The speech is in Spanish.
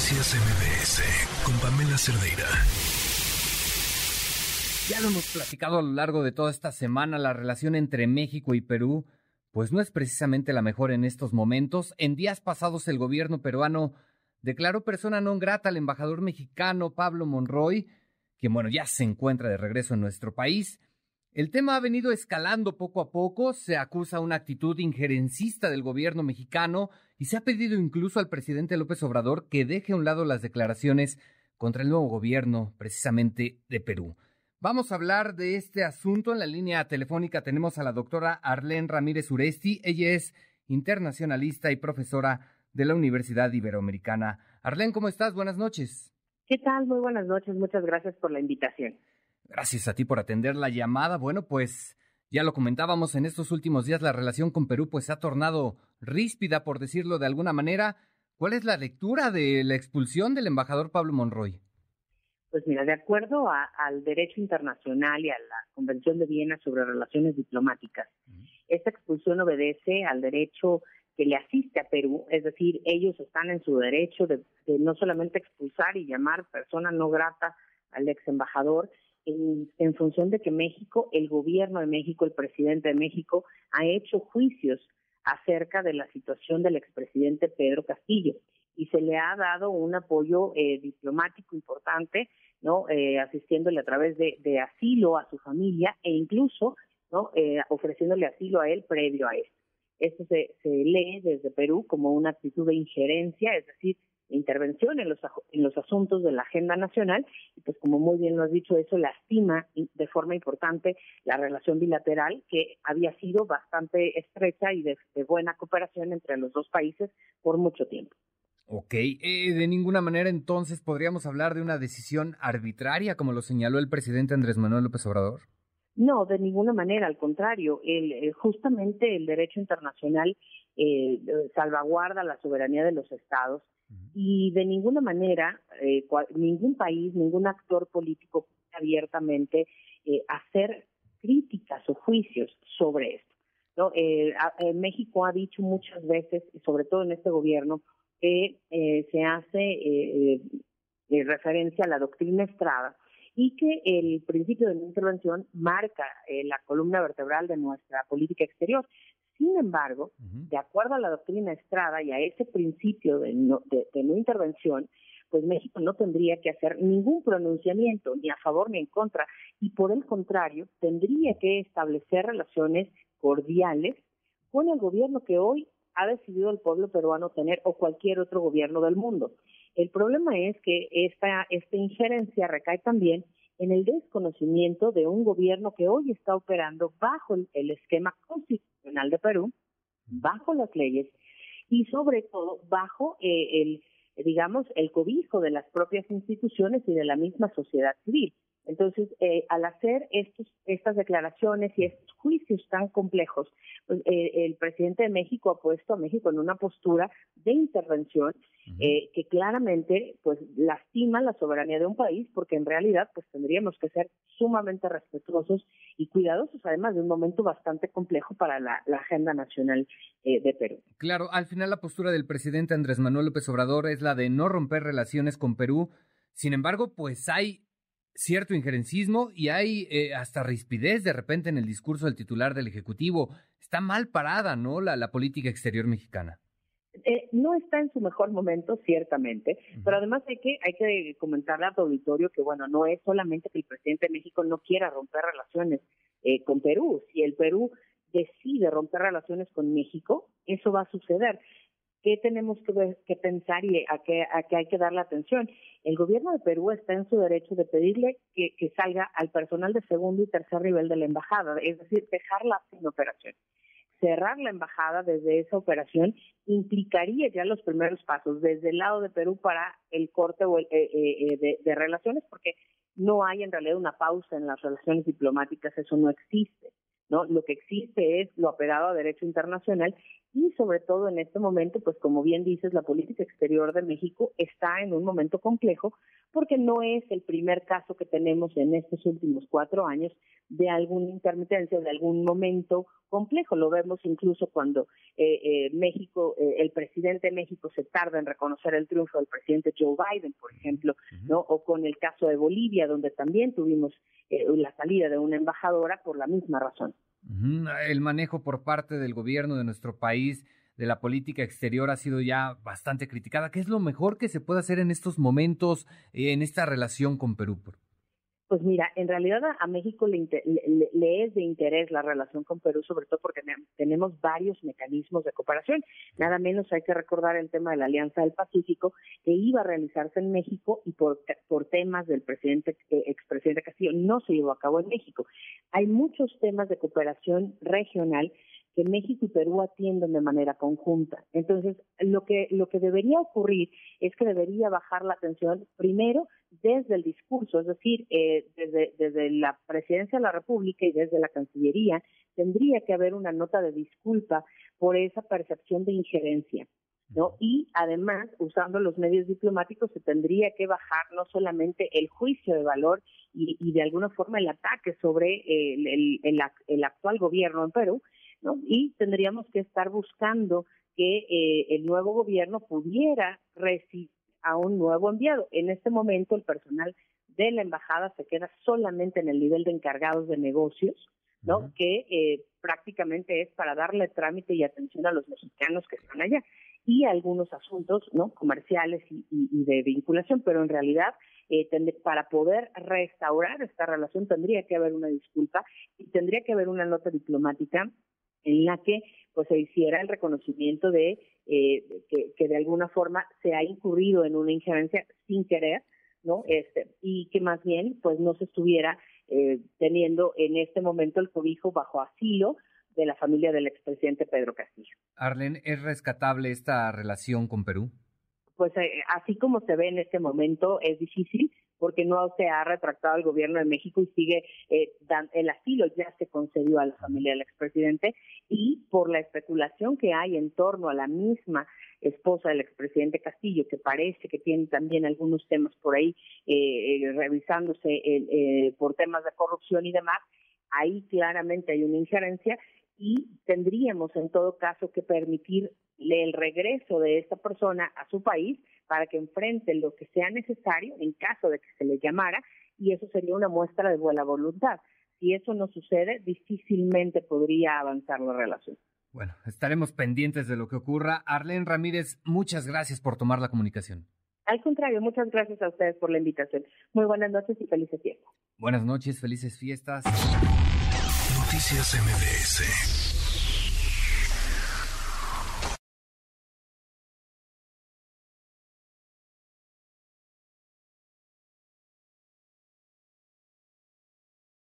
Noticias MBS con Pamela Cerdeira. Ya lo hemos platicado a lo largo de toda esta semana, la relación entre México y Perú, pues no es precisamente la mejor en estos momentos. En días pasados el gobierno peruano declaró persona non grata al embajador mexicano Pablo Monroy, quien bueno, ya se encuentra de regreso en nuestro país. El tema ha venido escalando poco a poco, se acusa una actitud injerencista del gobierno mexicano y se ha pedido incluso al presidente López Obrador que deje a un lado las declaraciones contra el nuevo gobierno, precisamente de Perú. Vamos a hablar de este asunto. En la línea telefónica tenemos a la doctora Arlene Ramírez Uresti. Ella es internacionalista y profesora de la Universidad Iberoamericana. Arlene, ¿cómo estás? Buenas noches. ¿Qué tal? Muy buenas noches. Muchas gracias por la invitación. Gracias a ti por atender la llamada. Bueno, pues ya lo comentábamos en estos últimos días, la relación con Perú pues se ha tornado ríspida, por decirlo de alguna manera. ¿Cuál es la lectura de la expulsión del embajador Pablo Monroy? Pues mira, de acuerdo al derecho internacional y a la Convención de Viena sobre Relaciones Diplomáticas, esta expulsión obedece al derecho que le asiste a Perú, es decir, ellos están en su derecho de, de no solamente expulsar y llamar persona no grata al ex embajador, en, función de que México, el gobierno de México, el presidente de México, ha hecho juicios acerca de la situación del expresidente Pedro Castillo y se le ha dado un apoyo eh, diplomático importante, no, eh, asistiéndole a través de, asilo a su familia e incluso, no, eh, ofreciéndole asilo a él previo a esto. Esto se, se lee desde Perú como una actitud de injerencia, es decir, intervención en los, en los asuntos de la agenda nacional y pues como muy bien lo has dicho, eso lastima de forma importante la relación bilateral que había sido bastante estrecha y de, buena cooperación entre los dos países por mucho tiempo. Ok, eh, de ninguna manera entonces podríamos hablar de una decisión arbitraria como lo señaló el presidente Andrés Manuel López Obrador. No, de ninguna manera, al contrario, el, eh, justamente el derecho internacional eh, salvaguarda la soberanía de los estados y de ninguna manera eh, ningún país, ningún actor político puede abiertamente eh, hacer críticas o juicios sobre esto. ¿no? Eh, México ha dicho muchas veces, sobre todo en este gobierno, que se hace referencia a la doctrina Estrada y que el principio de no intervención marca la columna vertebral de nuestra política exterior. Sin embargo, de acuerdo a la doctrina Estrada y a ese principio de no, de, no intervención, pues México no tendría que hacer ningún pronunciamiento ni a favor ni en contra y por el contrario tendría que establecer relaciones cordiales con el gobierno que hoy ha decidido el pueblo peruano tener o cualquier otro gobierno del mundo. El problema es que esta, esta injerencia recae también en el desconocimiento de un gobierno que hoy está operando bajo el, esquema constitucional de Perú, bajo las leyes y sobre todo bajo eh, el, digamos, el cobijo de las propias instituciones y de la misma sociedad civil. Entonces, eh, al hacer estos, estas declaraciones y estos juicios tan complejos, pues, eh, el presidente de México ha puesto a México en una postura de intervención eh, que claramente pues lastima la soberanía de un país, porque en realidad pues tendríamos que ser sumamente respetuosos y cuidadosos, además de un momento bastante complejo para la, la agenda nacional de Perú. Claro, al final la postura del presidente Andrés Manuel López Obrador es la de no romper relaciones con Perú. Sin embargo, pues hay cierto injerencismo y hay eh, hasta rispidez de repente en el discurso del titular del Ejecutivo. Está mal parada, ¿no? La, la política exterior mexicana. Eh, no está en su mejor momento, ciertamente, pero además hay que, hay que comentarle a tu auditorio que, bueno, no es solamente que el presidente de México no quiera romper relaciones eh, con Perú. Si el Perú decide romper relaciones con México, eso va a suceder. ¿Qué tenemos que, pensar y a qué, a qué hay que darle atención? El gobierno de Perú está en su derecho de pedirle que, salga al personal de segundo y tercer nivel de la embajada, es decir, dejarla sin operación. Cerrar la embajada desde esa operación implicaría ya los primeros pasos desde el lado de Perú para el corte eh, eh, eh, de, de relaciones, porque no hay en realidad una pausa en las relaciones diplomáticas, eso no existe. ¿No? Lo que existe es lo apegado a derecho internacional y sobre todo en este momento, pues como bien dices, la política exterior de México está en un momento complejo porque no es el primer caso que tenemos en estos últimos cuatro años de alguna intermitencia, de algún momento complejo. Lo vemos incluso cuando eh, eh, México, eh, el presidente de México se tarda en reconocer el triunfo del presidente Joe Biden, por ejemplo, ¿no? O con el caso de Bolivia, donde también tuvimos la salida de una embajadora por la misma razón. El manejo por parte del gobierno de nuestro país de la política exterior ha sido ya bastante criticada. ¿Qué es lo mejor que se puede hacer en estos momentos eh, en esta relación con Perú? Pues mira, en realidad a México le, es de interés la relación con Perú, sobre todo porque tenemos varios mecanismos de cooperación. Nada menos hay que recordar el tema de la Alianza del Pacífico, que iba a realizarse en México y por, por temas del presidente, eh, expresidente No se llevó a cabo en México. Hay muchos temas de cooperación regional que México y Perú atienden de manera conjunta. Entonces, lo que, lo que debería ocurrir es que debería bajar la atención primero desde el discurso, es decir, eh, desde, desde la presidencia de la República y desde la Cancillería, tendría que haber una nota de disculpa por esa percepción de injerencia. ¿No? Y además, usando los medios diplomáticos, se tendría que bajar no solamente el juicio de valor y, y de alguna forma el ataque sobre el, el, el, el actual gobierno en Perú, y tendríamos que estar buscando que eh, el nuevo gobierno pudiera recibir a un nuevo enviado. En este momento el personal de la embajada se queda solamente en el nivel de encargados de negocios, ¿no? Que eh, prácticamente es para darle trámite y atención a los mexicanos que están allá y algunos asuntos, ¿no? Comerciales y, de vinculación, pero en realidad eh, para poder restaurar esta relación tendría que haber una disculpa y tendría que haber una nota diplomática en la que pues se hiciera el reconocimiento de eh, que, de alguna forma se ha incurrido en una injerencia sin querer, ¿no? Este, y que más bien pues no se estuviera eh, teniendo en este momento el cobijo bajo asilo de la familia del expresidente Pedro Castillo. Arlen, ¿es rescatable esta relación con Perú? Pues eh, así como se ve en este momento es difícil, porque no se ha retractado el gobierno de México y sigue eh, el asilo ya se concedió a la familia del expresidente y por la especulación que hay en torno a la misma esposa del expresidente Castillo, que parece que tiene también algunos temas por ahí eh, eh revisándose eh, por temas de corrupción y demás, ahí claramente hay una injerencia y tendríamos en todo caso que permitirle el regreso de esta persona a su país para que enfrente lo que sea necesario en caso de que se le llamara y eso sería una muestra de buena voluntad. Si eso no sucede, difícilmente podría avanzar la relación. Bueno, estaremos pendientes de lo que ocurra. Arlene Ramírez, muchas gracias por tomar la comunicación. Al contrario, muchas gracias a ustedes por la invitación. Muy buenas noches y felices fiestas. Buenas noches, felices fiestas. Noticias MBS